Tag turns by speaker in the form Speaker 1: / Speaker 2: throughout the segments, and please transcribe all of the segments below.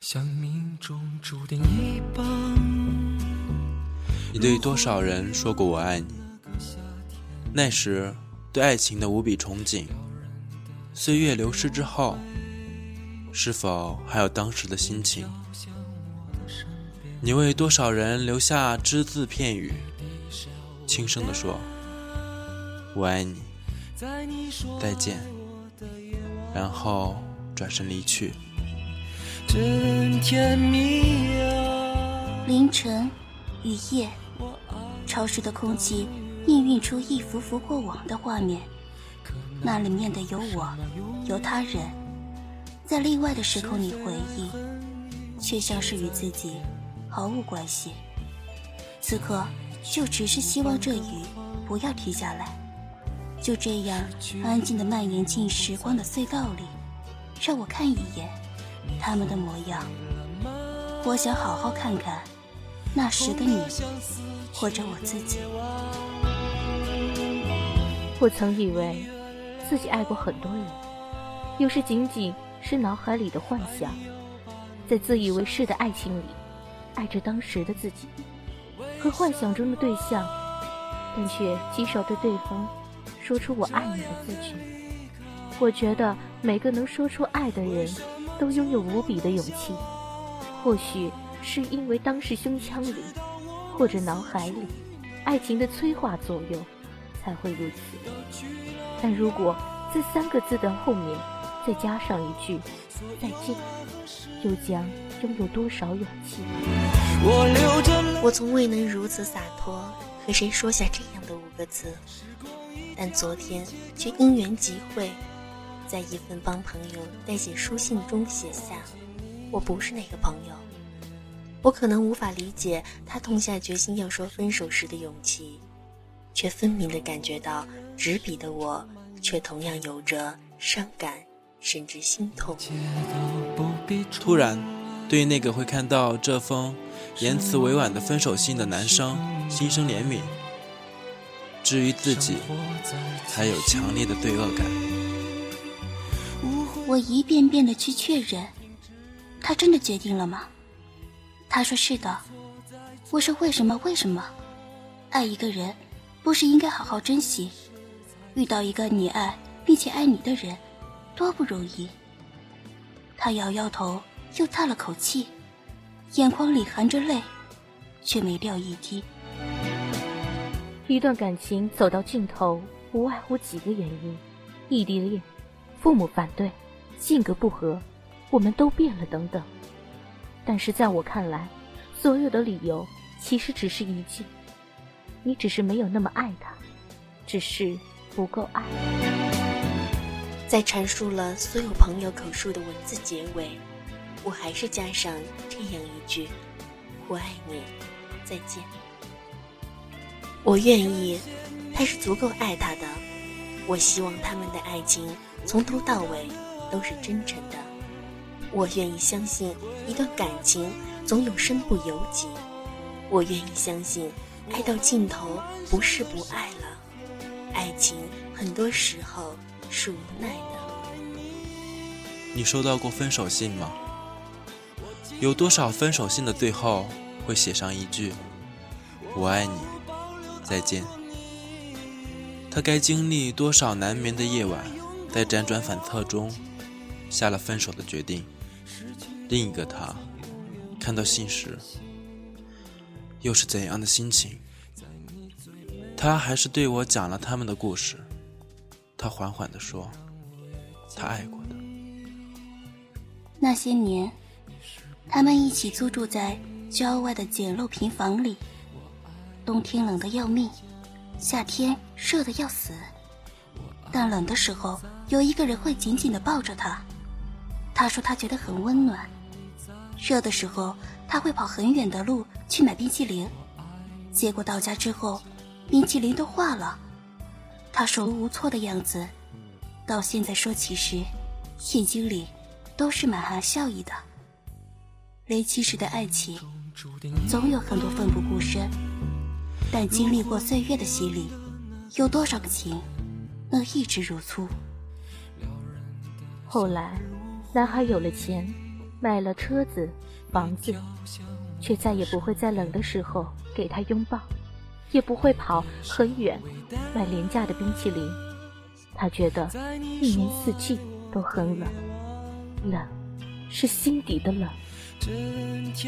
Speaker 1: 像命中注定一般。
Speaker 2: 你对多少人说过我爱你？那时对爱情的无比憧憬，岁月流逝之后，是否还有当时的心情？你为多少人留下只字片语，轻声地说：“我爱你，再见。”然后转身离去。
Speaker 1: 真甜蜜啊！
Speaker 3: 凌晨，雨夜，潮湿的空气氤氲出一幅幅过往的画面。那里面的有我，有他人，在另外的时空里回忆，却像是与自己毫无关系。此刻，就只是希望这雨不要停下来，就这样安静的蔓延进时光的隧道里，让我看一眼。他们的模样，我想好好看看那时的你，或者我自己。
Speaker 4: 我曾以为自己爱过很多人，有时仅仅是脑海里的幻想，在自以为是的爱情里，爱着当时的自己和幻想中的对象，但却极少对对方说出“我爱你”的字句。我觉得每个能说出爱的人。都拥有无比的勇气，或许是因为当时胸腔里或者脑海里爱情的催化作用才会如此。但如果这三个字的后面再加上一句再见，又将拥有多少勇气？
Speaker 5: 我从未能如此洒脱和谁说下这样的五个字，但昨天却因缘际会。在一份帮朋友代写书信中写下：“我不是那个朋友。”我可能无法理解他痛下决心要说分手时的勇气，却分明的感觉到执笔的我，却同样有着伤感甚至心痛。
Speaker 2: 突然，对那个会看到这封言辞委婉的分手信的男生心生怜悯。至于自己，还有强烈的罪恶感。
Speaker 3: 我一遍遍的去确认，他真的决定了吗？他说是的。我说为什么？为什么？爱一个人，不是应该好好珍惜？遇到一个你爱并且爱你的人，多不容易。他摇摇头，又叹了口气，眼眶里含着泪，却没掉一滴。
Speaker 4: 一段感情走到尽头，无外乎几个原因：异地恋，父母反对。性格不合，我们都变了，等等。但是在我看来，所有的理由其实只是一句：你只是没有那么爱他，只是不够爱。
Speaker 5: 在阐述了所有朋友口述的文字结尾，我还是加上这样一句：我爱你，再见。我愿意，他是足够爱他的。我希望他们的爱情从头到尾。都是真诚的，我愿意相信一段感情总有身不由己，我愿意相信爱到尽头不是不爱了，爱情很多时候是无奈的。
Speaker 2: 你收到过分手信吗？有多少分手信的最后会写上一句“我爱你，再见”？他该经历多少难眠的夜晚，在辗转反侧中。下了分手的决定，另一个他看到信时，又是怎样的心情？他还是对我讲了他们的故事。他缓缓地说：“他爱过的
Speaker 3: 那些年，他们一起租住在郊外的简陋平房里，冬天冷得要命，夏天热得要死。但冷的时候，有一个人会紧紧地抱着他。”他说他觉得很温暖，热的时候他会跑很远的路去买冰淇淋，结果到家之后，冰淇淋都化了。他手无措的样子，到现在说起时，眼睛里都是满含笑意的。雷七时的爱情，总有很多奋不顾身，但经历过岁月的洗礼，有多少个情能一直如初？
Speaker 4: 后来。男孩有了钱，买了车子、房子，却再也不会在冷的时候给他拥抱，也不会跑很远买廉价的冰淇淋。他觉得一年四季都很冷，冷是心底的冷。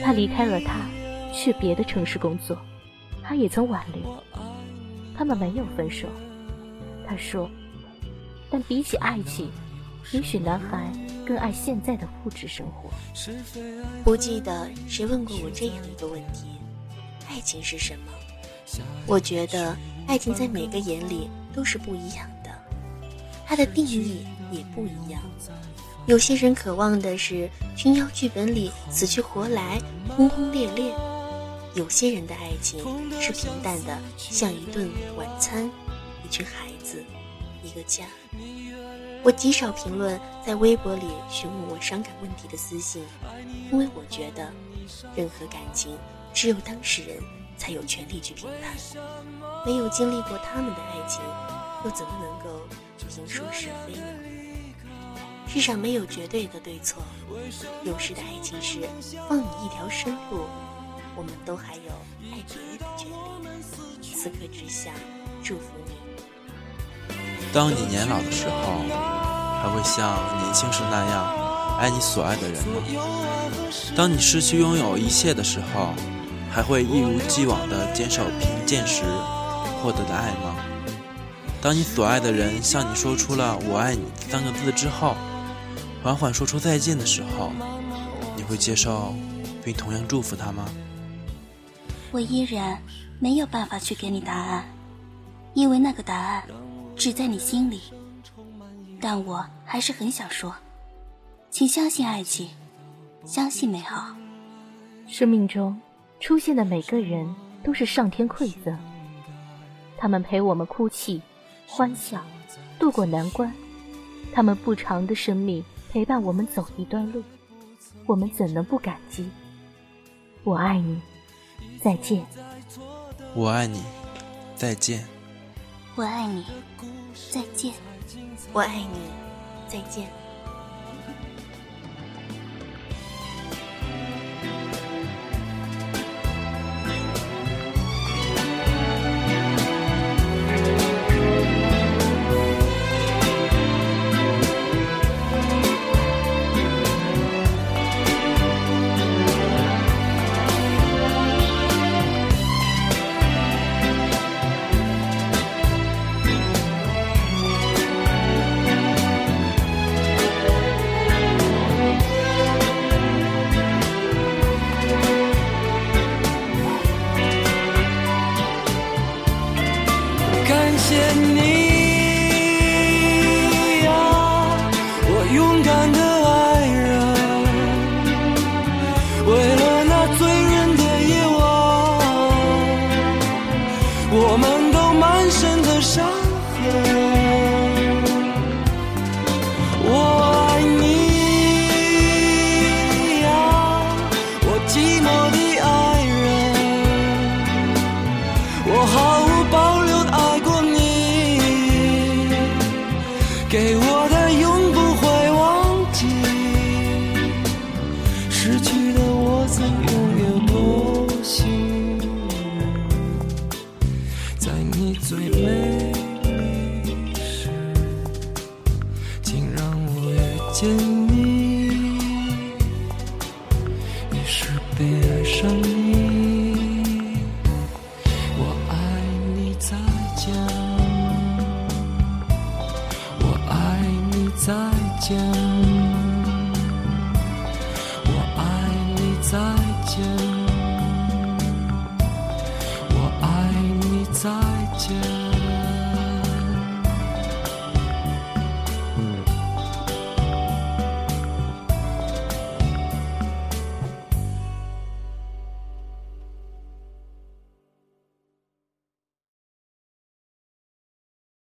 Speaker 4: 他离开了他，去别的城市工作。他也曾挽留，他们没有分手。他说：“但比起爱情，也许男孩更爱现在的物质生活。”
Speaker 5: 不记得谁问过我这样一个问题：爱情是什么？我觉得爱情在每个眼里都是不一样的，它的定义也不一样。有些人渴望的是琼瑶剧本里死去活来、轰轰烈烈。有些人的爱情是平淡的，像一顿晚餐，一群孩子，一个家。我极少评论在微博里询问我伤感问题的私信，因为我觉得，任何感情只有当事人才有权利去评判。没有经历过他们的爱情，又怎么能够评说是非呢？世上没有绝对的对错，有时的爱情是放你一条生路。我们都还有爱别人的权利。此刻只想祝福你。
Speaker 2: 当你年老的时候，还会像年轻时那样爱你所爱的人吗？当你失去拥有一切的时候，还会一如既往的坚守贫贱时获得的爱吗？当你所爱的人向你说出了“我爱你”三个字之后，缓缓说出再见的时候，你会接受并同样祝福他吗？
Speaker 3: 我依然没有办法去给你答案，因为那个答案只在你心里。但我还是很想说，请相信爱情，相信美好。
Speaker 4: 生命中出现的每个人都是上天馈赠，他们陪我们哭泣、欢笑，度过难关。他们不长的生命陪伴我们走一段路，我们怎能不感激？我爱你。再见，
Speaker 2: 我爱你。再见，
Speaker 3: 我爱你。再见，
Speaker 5: 我爱你。再见。
Speaker 1: 我爱你呀，我寂寞的爱人，我毫无保留的爱过你，给我的永不会忘记，失去的我曾拥有。再见。